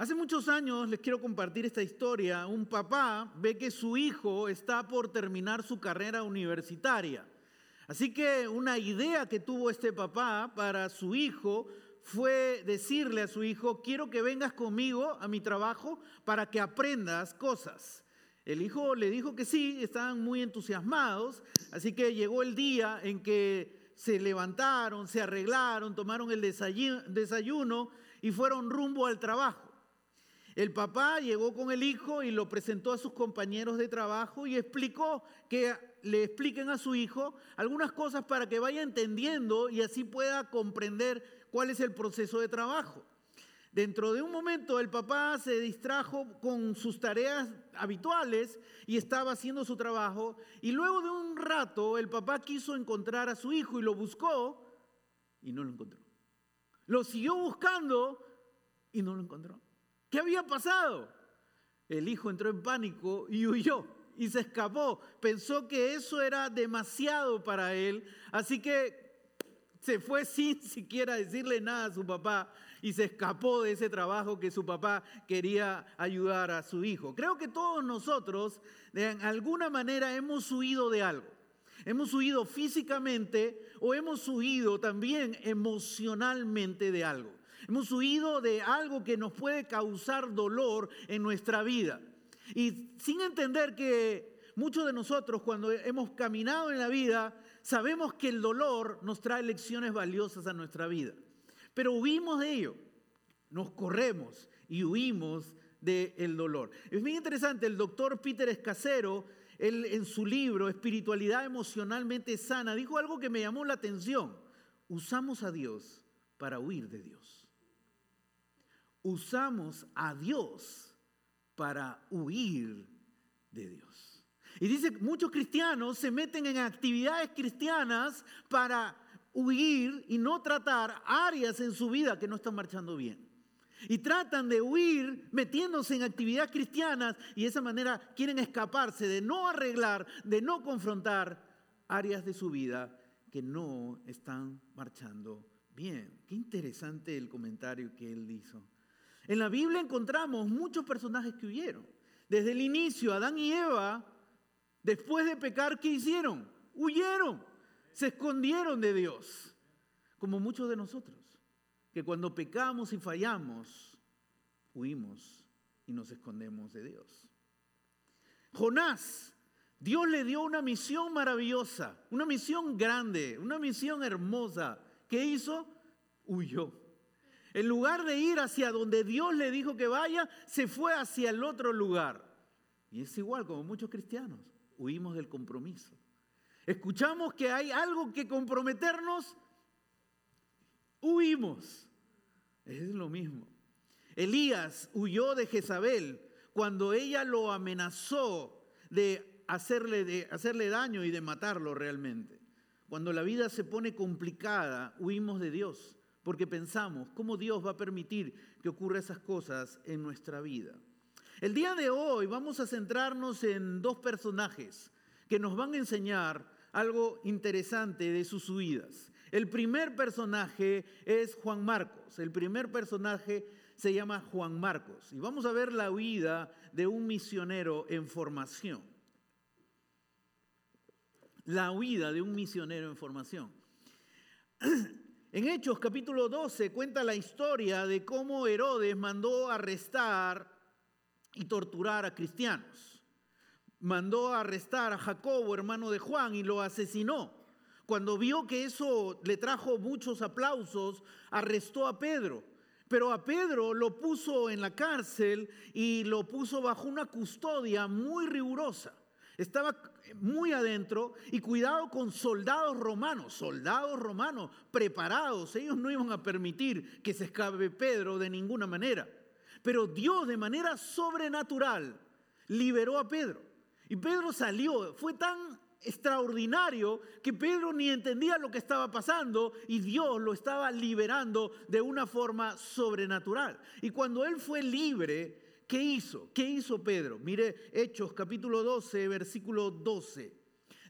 Hace muchos años les quiero compartir esta historia. Un papá ve que su hijo está por terminar su carrera universitaria. Así que una idea que tuvo este papá para su hijo fue decirle a su hijo, quiero que vengas conmigo a mi trabajo para que aprendas cosas. El hijo le dijo que sí, estaban muy entusiasmados, así que llegó el día en que se levantaron, se arreglaron, tomaron el desayuno y fueron rumbo al trabajo. El papá llegó con el hijo y lo presentó a sus compañeros de trabajo y explicó que le expliquen a su hijo algunas cosas para que vaya entendiendo y así pueda comprender cuál es el proceso de trabajo. Dentro de un momento el papá se distrajo con sus tareas habituales y estaba haciendo su trabajo y luego de un rato el papá quiso encontrar a su hijo y lo buscó y no lo encontró. Lo siguió buscando y no lo encontró. ¿Qué había pasado? El hijo entró en pánico y huyó y se escapó. Pensó que eso era demasiado para él, así que se fue sin siquiera decirle nada a su papá y se escapó de ese trabajo que su papá quería ayudar a su hijo. Creo que todos nosotros de alguna manera hemos huido de algo. Hemos huido físicamente o hemos huido también emocionalmente de algo. Hemos huido de algo que nos puede causar dolor en nuestra vida. Y sin entender que muchos de nosotros cuando hemos caminado en la vida, sabemos que el dolor nos trae lecciones valiosas a nuestra vida. Pero huimos de ello, nos corremos y huimos del dolor. Es muy interesante, el doctor Peter Escasero, él, en su libro Espiritualidad emocionalmente sana, dijo algo que me llamó la atención. Usamos a Dios para huir de Dios usamos a Dios para huir de Dios. Y dice, muchos cristianos se meten en actividades cristianas para huir y no tratar áreas en su vida que no están marchando bien. Y tratan de huir metiéndose en actividades cristianas y de esa manera quieren escaparse de no arreglar, de no confrontar áreas de su vida que no están marchando bien. Qué interesante el comentario que él hizo. En la Biblia encontramos muchos personajes que huyeron. Desde el inicio, Adán y Eva, después de pecar, ¿qué hicieron? Huyeron, se escondieron de Dios, como muchos de nosotros, que cuando pecamos y fallamos, huimos y nos escondemos de Dios. Jonás, Dios le dio una misión maravillosa, una misión grande, una misión hermosa. ¿Qué hizo? Huyó. En lugar de ir hacia donde Dios le dijo que vaya, se fue hacia el otro lugar. Y es igual como muchos cristianos, huimos del compromiso. Escuchamos que hay algo que comprometernos, huimos. Es lo mismo. Elías huyó de Jezabel cuando ella lo amenazó de hacerle, de hacerle daño y de matarlo realmente. Cuando la vida se pone complicada, huimos de Dios porque pensamos cómo Dios va a permitir que ocurra esas cosas en nuestra vida. El día de hoy vamos a centrarnos en dos personajes que nos van a enseñar algo interesante de sus huidas. El primer personaje es Juan Marcos. El primer personaje se llama Juan Marcos. Y vamos a ver la huida de un misionero en formación. La huida de un misionero en formación. En Hechos capítulo 12 cuenta la historia de cómo Herodes mandó arrestar y torturar a cristianos. Mandó arrestar a Jacobo, hermano de Juan, y lo asesinó. Cuando vio que eso le trajo muchos aplausos, arrestó a Pedro. Pero a Pedro lo puso en la cárcel y lo puso bajo una custodia muy rigurosa. Estaba muy adentro y cuidado con soldados romanos, soldados romanos preparados. Ellos no iban a permitir que se escape Pedro de ninguna manera. Pero Dios de manera sobrenatural liberó a Pedro. Y Pedro salió. Fue tan extraordinario que Pedro ni entendía lo que estaba pasando y Dios lo estaba liberando de una forma sobrenatural. Y cuando él fue libre, ¿Qué hizo? ¿Qué hizo Pedro? Mire Hechos capítulo 12, versículo 12.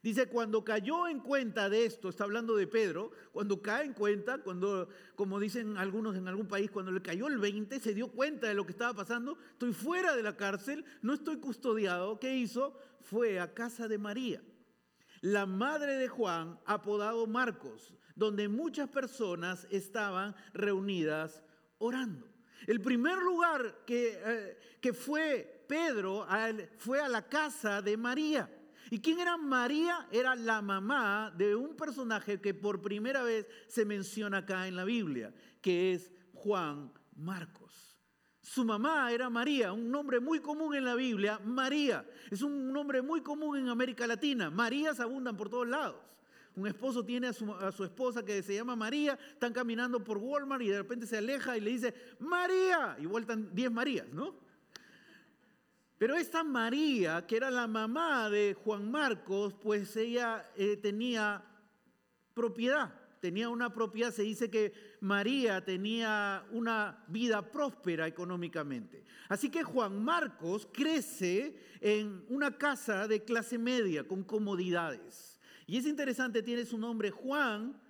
Dice, cuando cayó en cuenta de esto, está hablando de Pedro, cuando cae en cuenta, cuando, como dicen algunos en algún país, cuando le cayó el 20, se dio cuenta de lo que estaba pasando, estoy fuera de la cárcel, no estoy custodiado, ¿qué hizo? Fue a casa de María, la madre de Juan, apodado Marcos, donde muchas personas estaban reunidas orando. El primer lugar que, eh, que fue Pedro fue a la casa de María. ¿Y quién era María? Era la mamá de un personaje que por primera vez se menciona acá en la Biblia, que es Juan Marcos. Su mamá era María, un nombre muy común en la Biblia, María. Es un nombre muy común en América Latina. Marías abundan por todos lados. Un esposo tiene a su, esposa que se llama María, están caminando por Walmart y de repente se aleja y le dice, María, y vueltan 10 Marías, ¿no? Pero esta María, que era la mamá de Juan Marcos, pues ella eh, tenía propiedad, tenía una propiedad, se dice que María tenía una vida próspera económicamente. Así que Juan Marcos crece en una casa de clase media con comodidades. Y es interesante, tiene su nombre Juan,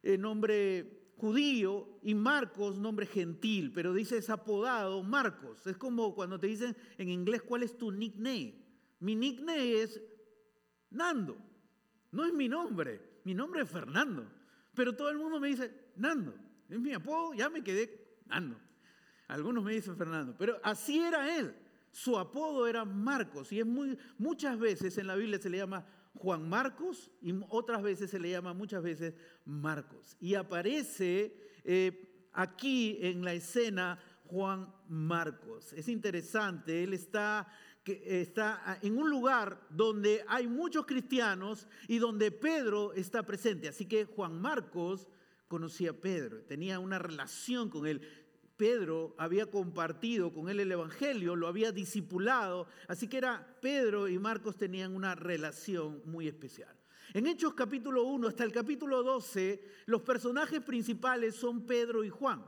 el nombre judío y Marcos, nombre gentil, pero dice es apodado Marcos. Es como cuando te dicen en inglés cuál es tu nickname. Mi nickname es Nando. No es mi nombre, mi nombre es Fernando. Pero todo el mundo me dice Nando. Es mi apodo, ya me quedé Nando. Algunos me dicen Fernando, pero así era él. Su apodo era Marcos y es muy muchas veces en la Biblia se le llama Juan Marcos y otras veces se le llama muchas veces Marcos. Y aparece eh, aquí en la escena Juan Marcos. Es interesante, él está, está en un lugar donde hay muchos cristianos y donde Pedro está presente. Así que Juan Marcos conocía a Pedro, tenía una relación con él. Pedro había compartido con él el Evangelio, lo había discipulado, así que era Pedro y Marcos tenían una relación muy especial. En Hechos capítulo 1 hasta el capítulo 12, los personajes principales son Pedro y Juan,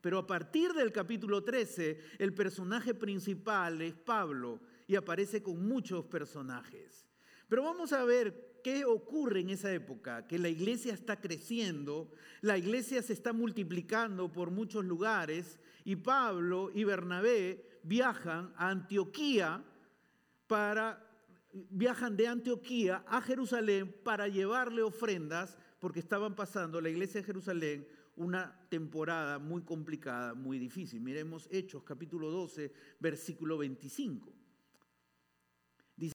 pero a partir del capítulo 13, el personaje principal es Pablo y aparece con muchos personajes. Pero vamos a ver ¿qué ocurre en esa época? Que la iglesia está creciendo, la iglesia se está multiplicando por muchos lugares y Pablo y Bernabé viajan a Antioquía para viajan de Antioquía a Jerusalén para llevarle ofrendas porque estaban pasando la iglesia de Jerusalén una temporada muy complicada, muy difícil. Miremos Hechos capítulo 12, versículo 25.